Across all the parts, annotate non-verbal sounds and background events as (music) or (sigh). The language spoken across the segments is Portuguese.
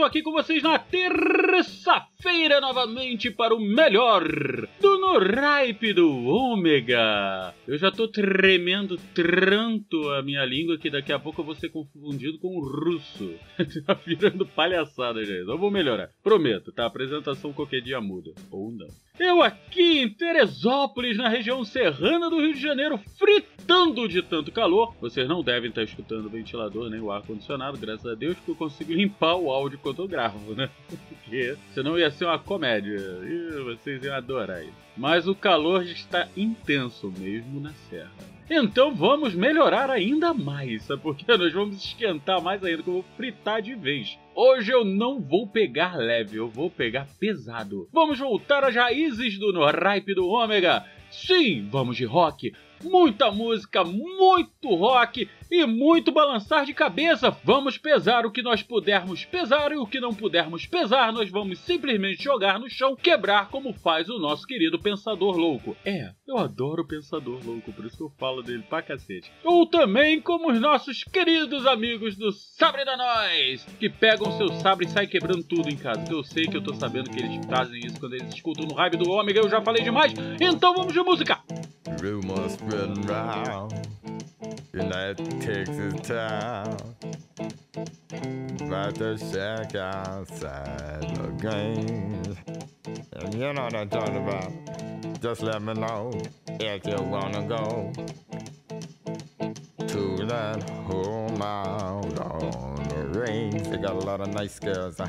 Tô aqui com vocês na terça-feira novamente para o melhor do No Ripe do Ômega. Eu já tô tremendo tanto a minha língua que daqui a pouco eu vou ser confundido com o russo. (laughs) tá virando palhaçada, gente. Eu vou melhorar. Prometo, tá? A apresentação qualquer dia muda. Ou não. Eu aqui em Teresópolis, na região serrana do Rio de Janeiro, fritando de tanto calor. Vocês não devem estar escutando o ventilador nem o ar-condicionado, graças a Deus que eu consigo limpar o áudio quando eu gravo, né? (laughs) Porque senão ia ser uma comédia. E vocês iam adorar isso. Mas o calor está intenso mesmo na serra. Então vamos melhorar ainda mais, sabe? Porque (laughs) nós vamos esquentar mais ainda, que eu vou fritar de vez. Hoje eu não vou pegar leve, eu vou pegar pesado. Vamos voltar às raízes do No Ripe do Ômega. Sim, vamos de rock. Muita música, muito rock e muito balançar de cabeça. Vamos pesar o que nós pudermos pesar e o que não pudermos pesar, nós vamos simplesmente jogar no chão, quebrar como faz o nosso querido Pensador Louco. É, eu adoro o Pensador Louco, por isso eu falo dele pra cacete. Ou também como os nossos queridos amigos do Sabre da Nós, que pegam seu sabre e saem quebrando tudo em casa. Eu sei que eu tô sabendo que eles fazem isso quando eles escutam no Raio do Ômega, eu já falei demais. Então vamos de música. Rumors spreading round that Texas town. About to shack outside the games. And you know what I'm talking about. Just let me know if you wanna go to that home out on the range. They got a lot of nice girls. Huh?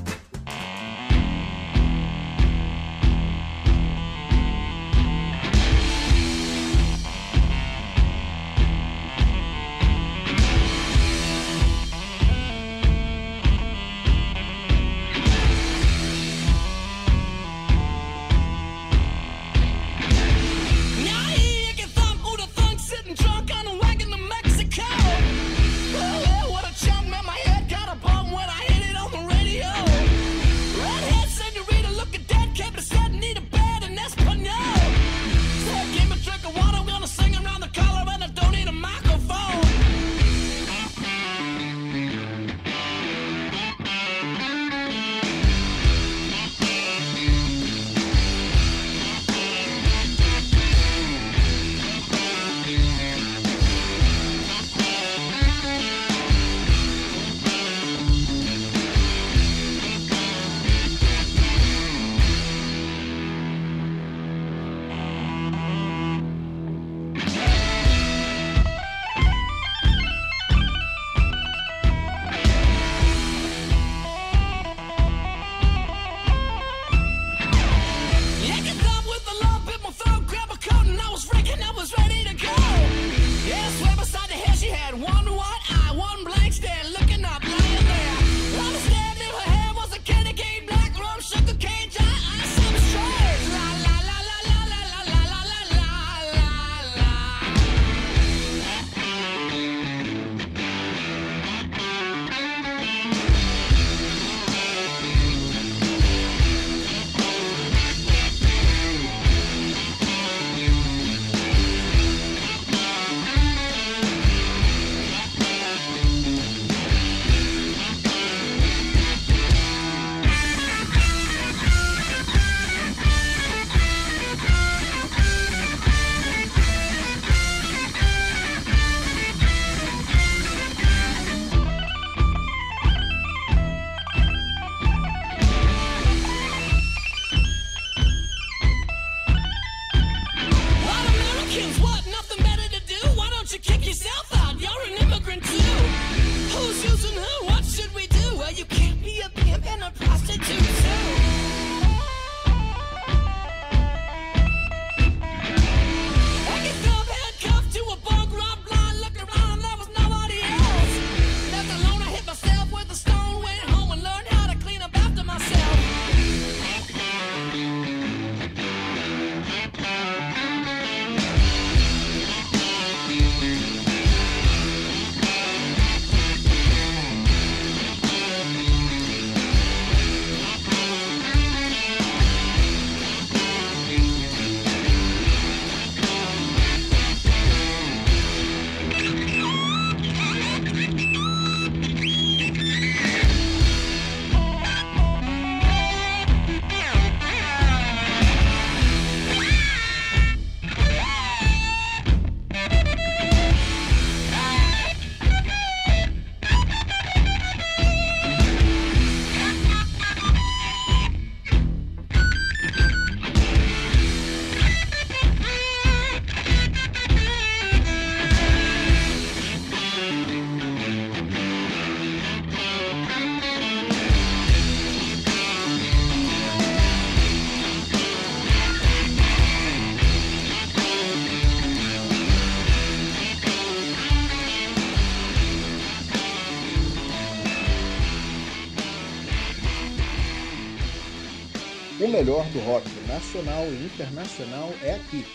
melhor do rock nacional e internacional é aqui,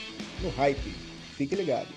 no Hype. Fique ligado.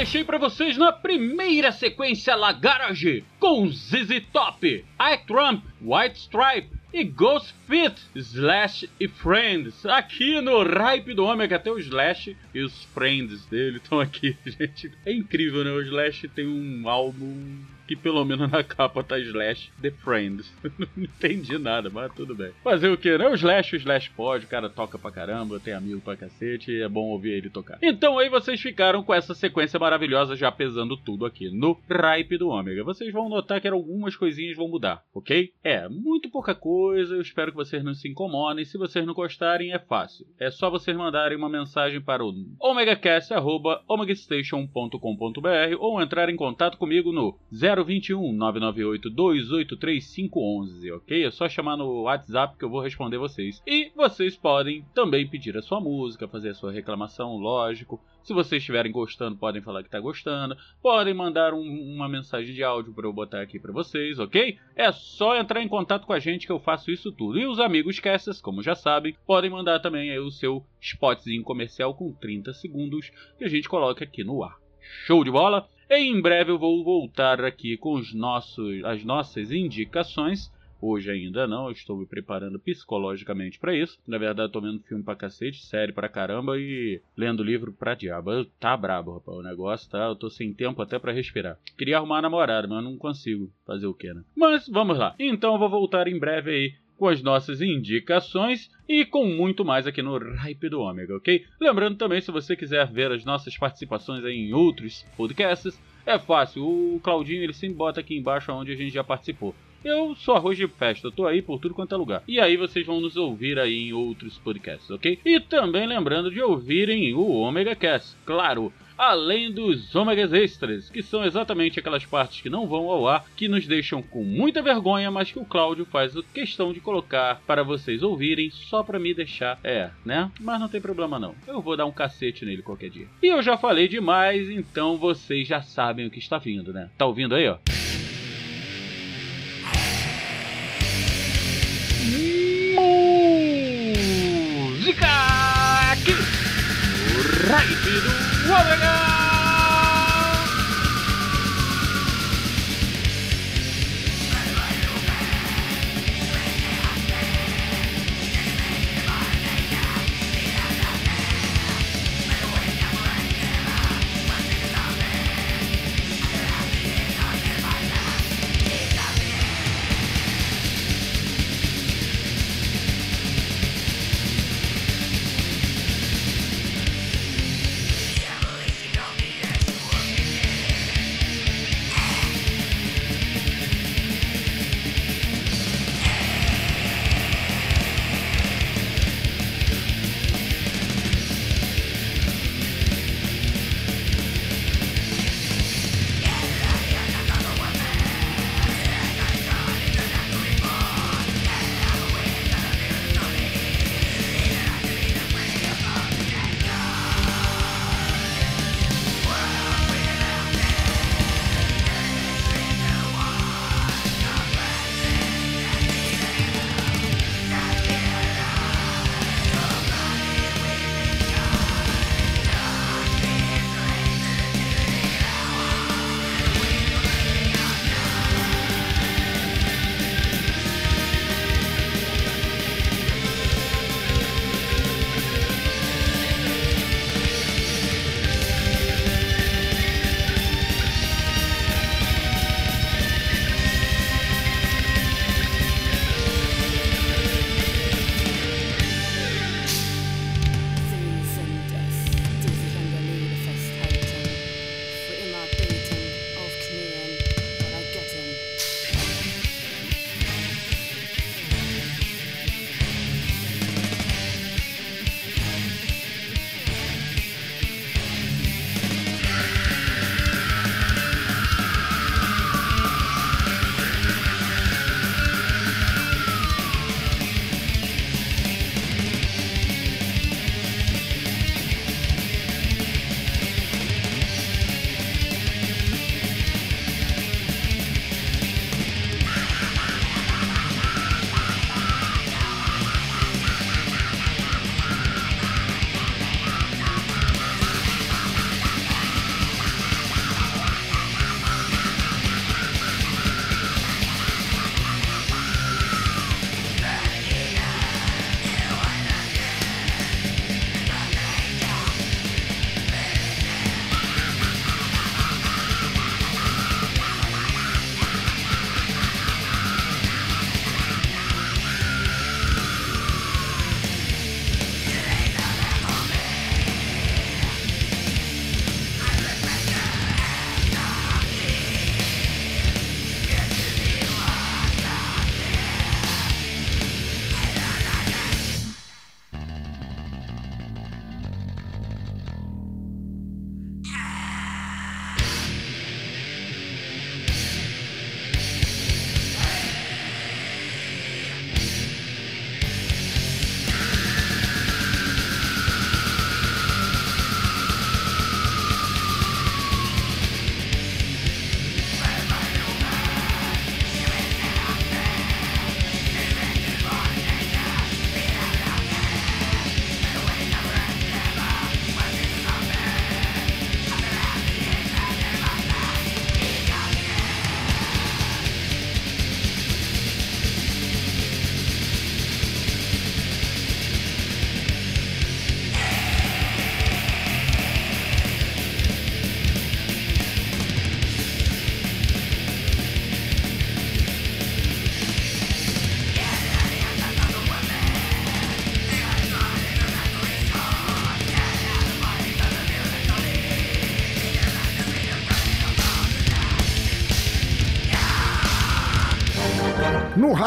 Deixei pra vocês na primeira sequência La Garage com ZZ Top, I Trump, White Stripe e Ghost Fit, Slash e Friends. Aqui no Ripe do Ômega, até o Slash e os Friends dele estão aqui, (laughs) gente. É incrível, né? O Slash tem um álbum que pelo menos na capa tá Slash The Friends. (laughs) Não entendi nada, mas tudo bem. Fazer o que, né? O Slash, o Slash pode, o cara toca pra caramba, tem amigo pra cacete, é bom ouvir ele tocar. Então aí vocês ficaram com essa sequência maravilhosa já pesando tudo aqui no Ripe do Ômega. Vocês vão notar que algumas coisinhas vão mudar, ok? É, muito pouca coisa, eu espero que vocês não se incomodem. Se vocês não gostarem, é fácil. É só vocês mandarem uma mensagem para o omegacast.omegastation.com.br ou entrar em contato comigo no 021 998 283 511, ok? É só chamar no WhatsApp que eu vou responder vocês. E vocês podem também pedir a sua música, fazer a sua reclamação, lógico. Se vocês estiverem gostando, podem falar que tá gostando. Podem mandar um- uma mensagem de áudio para eu botar aqui para vocês, ok? É só entrar em contato com a gente que eu faço isso tudo. E os amigos casters, como já sabem, podem mandar também aí o seu spotzinho comercial com 30 segundos que a gente coloca aqui no ar. Show de bola? Em breve eu vou voltar aqui com os nossos, as nossas indicações. Hoje ainda não, eu estou me preparando psicologicamente para isso. Na verdade, tô vendo filme pra cacete, série pra caramba e lendo livro pra diabo. Eu- Tá brabo, rapaz, o negócio tá. Eu tô sem tempo até pra respirar. Queria arrumar uma namorada, mas não consigo fazer o que, né? Mas vamos lá. Então eu vou voltar em breve aí com as nossas indicações e com muito mais aqui no Ripe do Ômega, ok? Lembrando também, se você quiser ver as nossas participações em outros podcasts, é fácil. O Claudinho ele sempre bota aqui embaixo onde a gente já participou. Eu sou arroz de festa, eu tô aí por tudo quanto é lugar. E aí vocês vão nos ouvir aí em outros podcasts, ok? E também lembrando de ouvirem o Omega Cast, claro, além dos ômegas extras, que são exatamente aquelas partes que não vão ao ar, que nos deixam com muita vergonha, mas que o Cláudio faz questão de colocar para vocês ouvirem, só para me deixar, é, né? Mas não tem problema não, eu vou dar um cacete nele qualquer dia. E eu já falei demais, então vocês já sabem o que está vindo, né? Tá ouvindo aí, ó? Do Ômega!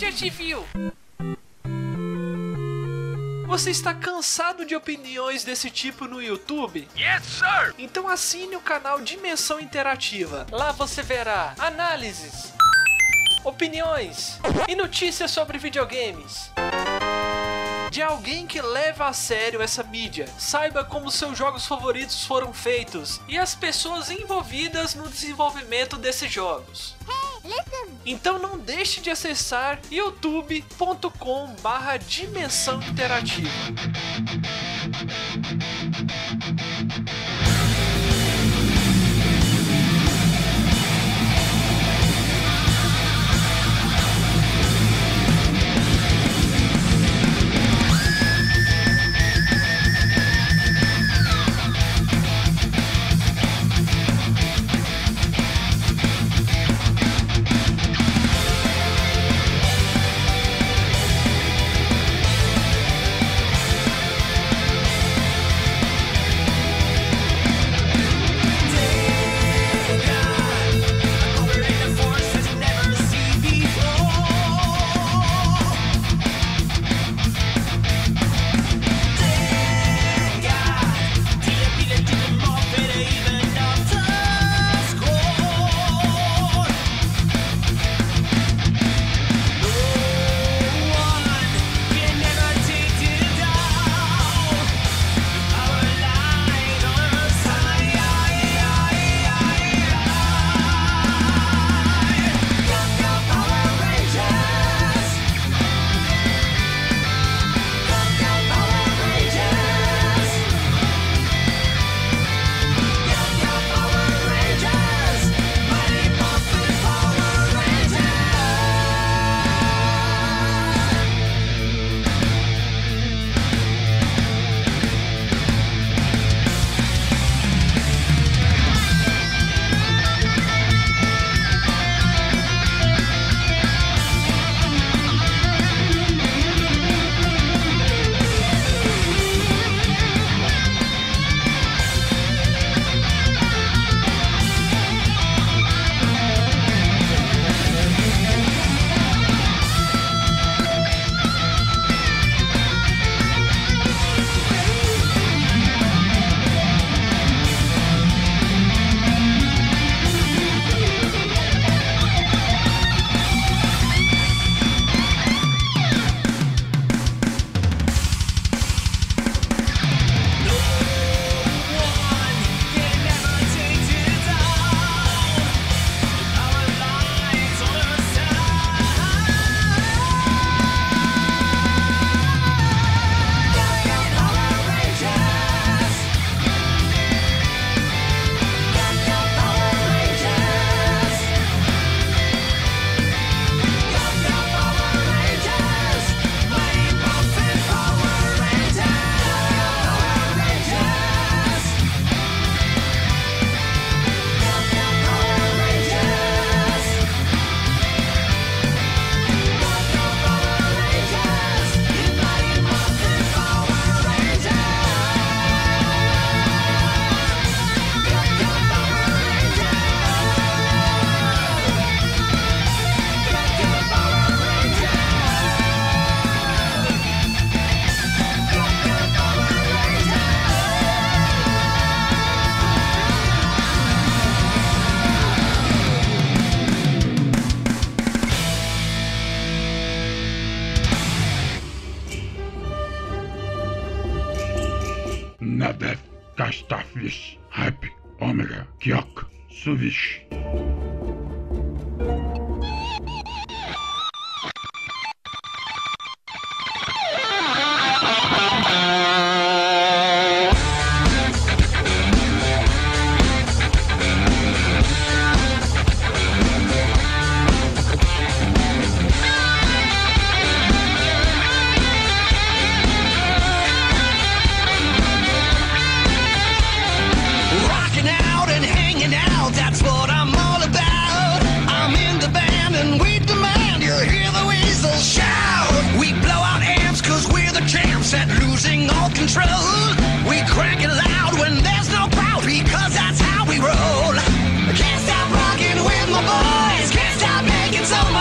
Onde já se viu? Você está cansado de opiniões desse tipo no YouTube? Yes, sir! Então assine o canal Dimensão Interativa. Lá você verá análises, opiniões e notícias sobre videogames. De alguém que leva a sério essa mídia, saiba como seus jogos favoritos foram feitos e as pessoas envolvidas no desenvolvimento desses jogos. Então não deixe de acessar youtube.com barra dimensão interativa.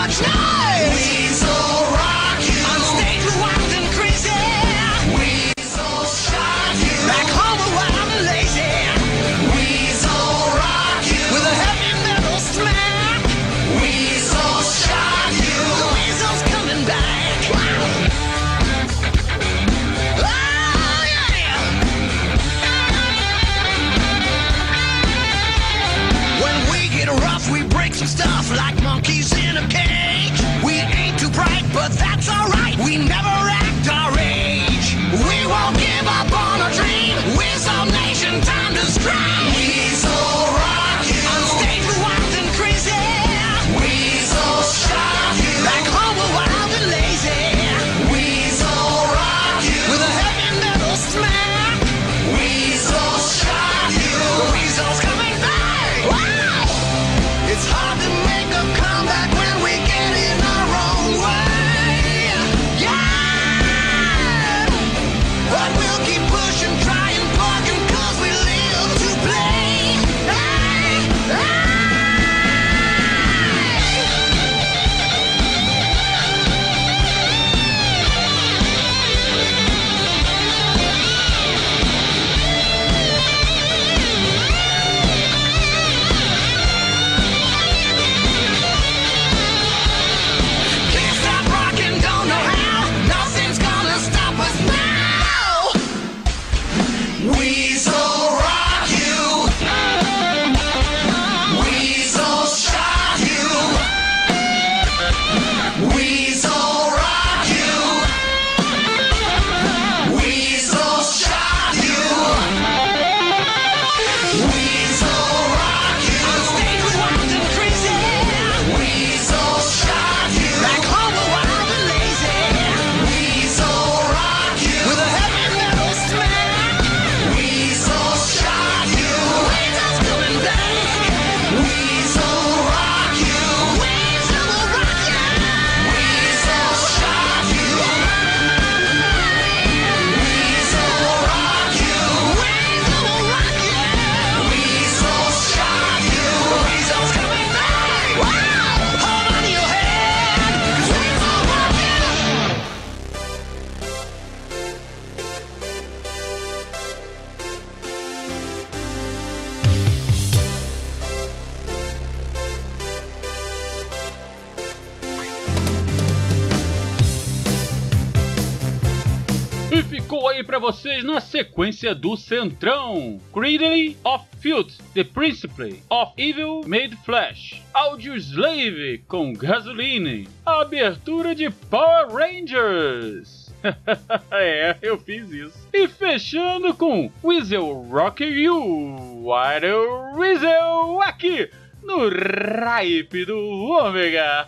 touchdown! Sequência do Centrão. Cradle of Filth, The Principle of Evil Made Flesh. Audio Slave com Gasoline. Abertura de Power Rangers. (laughs) é, eu fiz isso. E fechando com Weasel Rock You. Wild Weasel aqui no Ripe do Ômega.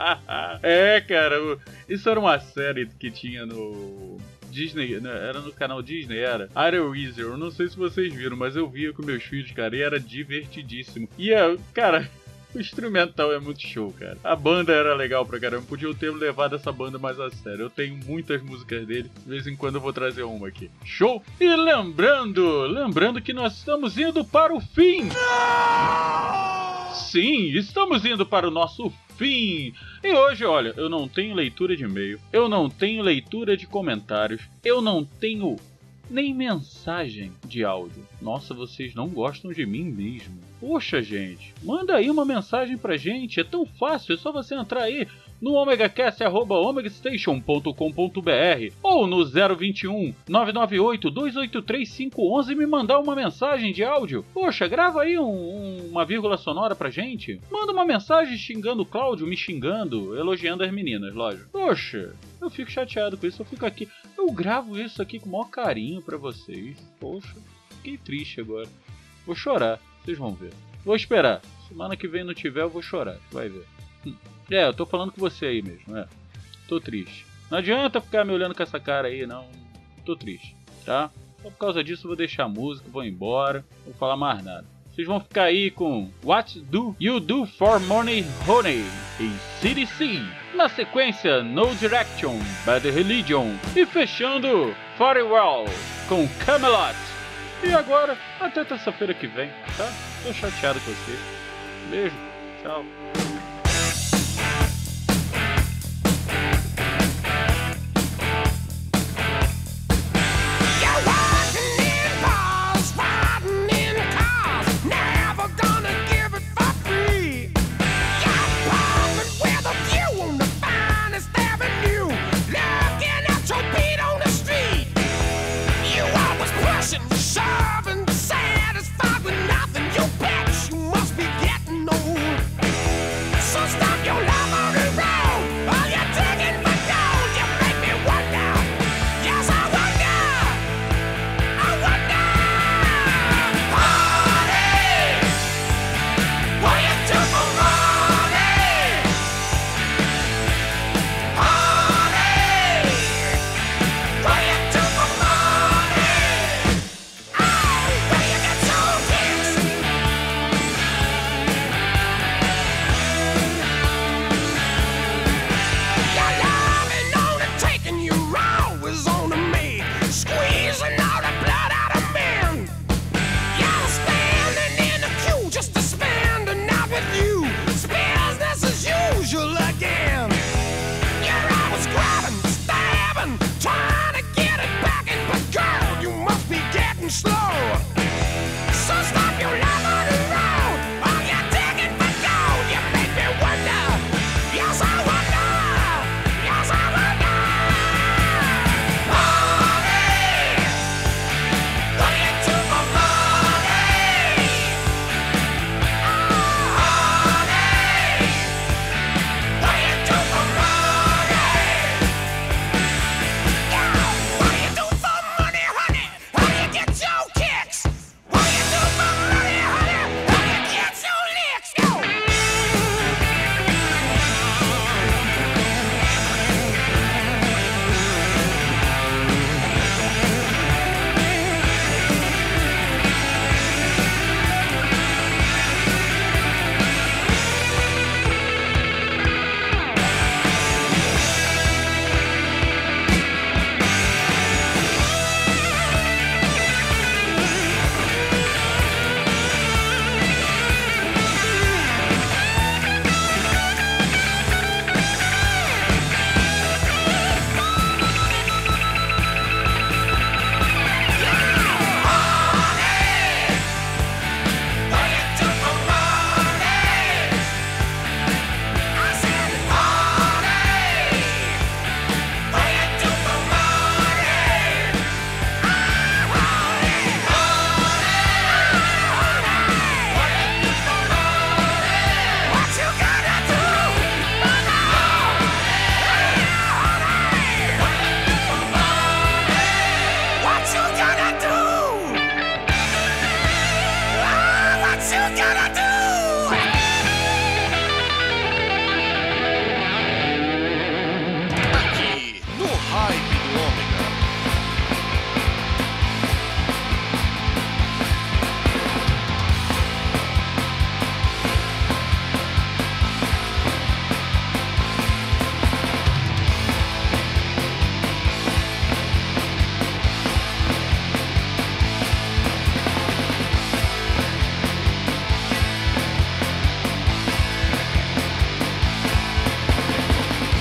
(laughs) é, cara, isso era uma série que tinha no Disney, né, era no canal Disney, era Iron. Eu não sei se vocês viram, mas eu via com meus filhos, cara, e era divertidíssimo. E, é, cara, o instrumental é muito show, cara. A banda era legal pra caramba. Podiam ter levado essa banda mais a sério. Eu tenho muitas músicas dele. De vez em quando eu vou trazer uma aqui. Show? E lembrando, lembrando que nós estamos indo para o fim. Sim, estamos indo para o nosso fim. E hoje, olha, eu não tenho leitura de e-mail, eu não tenho leitura de comentários, eu não tenho nem mensagem de áudio. Nossa, vocês não gostam de mim mesmo. Poxa, gente, manda aí uma mensagem pra gente, é tão fácil, é só você entrar aí no omegacast.omegastation.com.br ou no 021 998 283 511 e me mandar uma mensagem de áudio. Poxa, grava aí um- um- uma vírgula sonora pra gente. Manda uma mensagem xingando o Cláudio, me xingando, elogiando as meninas, lógico. Poxa, eu fico chateado com isso, eu fico aqui. Eu gravo isso aqui com o maior carinho pra vocês. Poxa, fiquei triste agora. Vou chorar, vocês vão ver. Vou esperar. Semana que vem não tiver, eu vou chorar. Vai ver. Hum. É, eu tô falando com você aí mesmo, é. Tô triste. Não adianta ficar me olhando com essa cara aí, não. Tô triste, tá? Só por causa disso eu vou deixar a música, vou embora, vou falar mais nada. Vocês vão ficar aí com What Do You Do For Money Honey em CDC. Na sequência, No Direction, Bad Religion. E fechando, Farewell com Camelot. E agora, até terça-feira que vem, tá? Tô chateado com você. Beijo, tchau.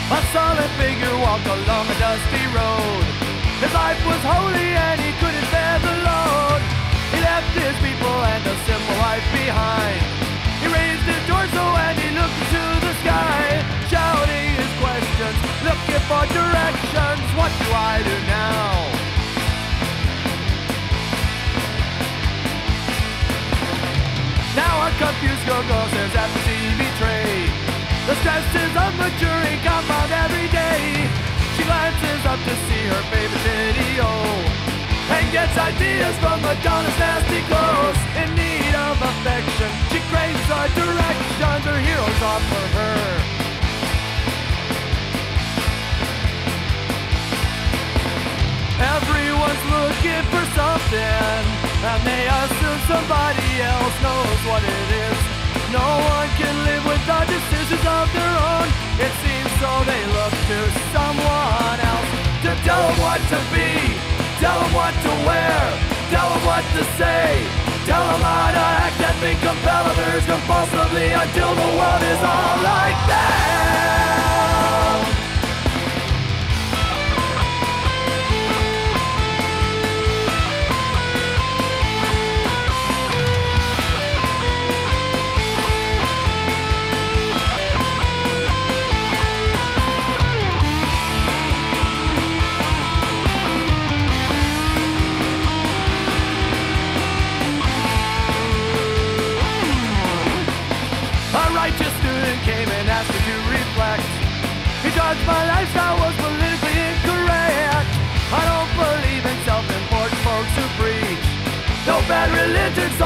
A solid figure walked along a dusty road. His life was holy and he couldn't bear the load. He left his people and a simple life behind. He raised his torso and he looked into the sky, shouting his questions, looking for directions. What do I do now? Now a confused girl stares at. The stress stresses of maturing compound every day. She glances up to see her favorite video and gets ideas from Madonna's nasty clothes. In need of affection, she craves our directions. Her heroes offer her. Everyone's looking for something, and they assume somebody else knows what it is. No one can live without decisions of their own. It seems so they look to someone else to tell them what to be, tell them what to wear, tell them what to say, tell them how to act and think compel others compulsively until the world is all like them.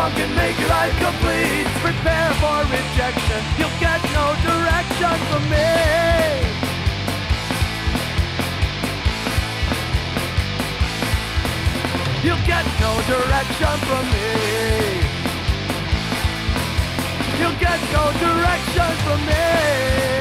Song can make life complete. Prepare for rejection. You'll get no direction from me. You'll get no direction from me. You'll get no direction from me.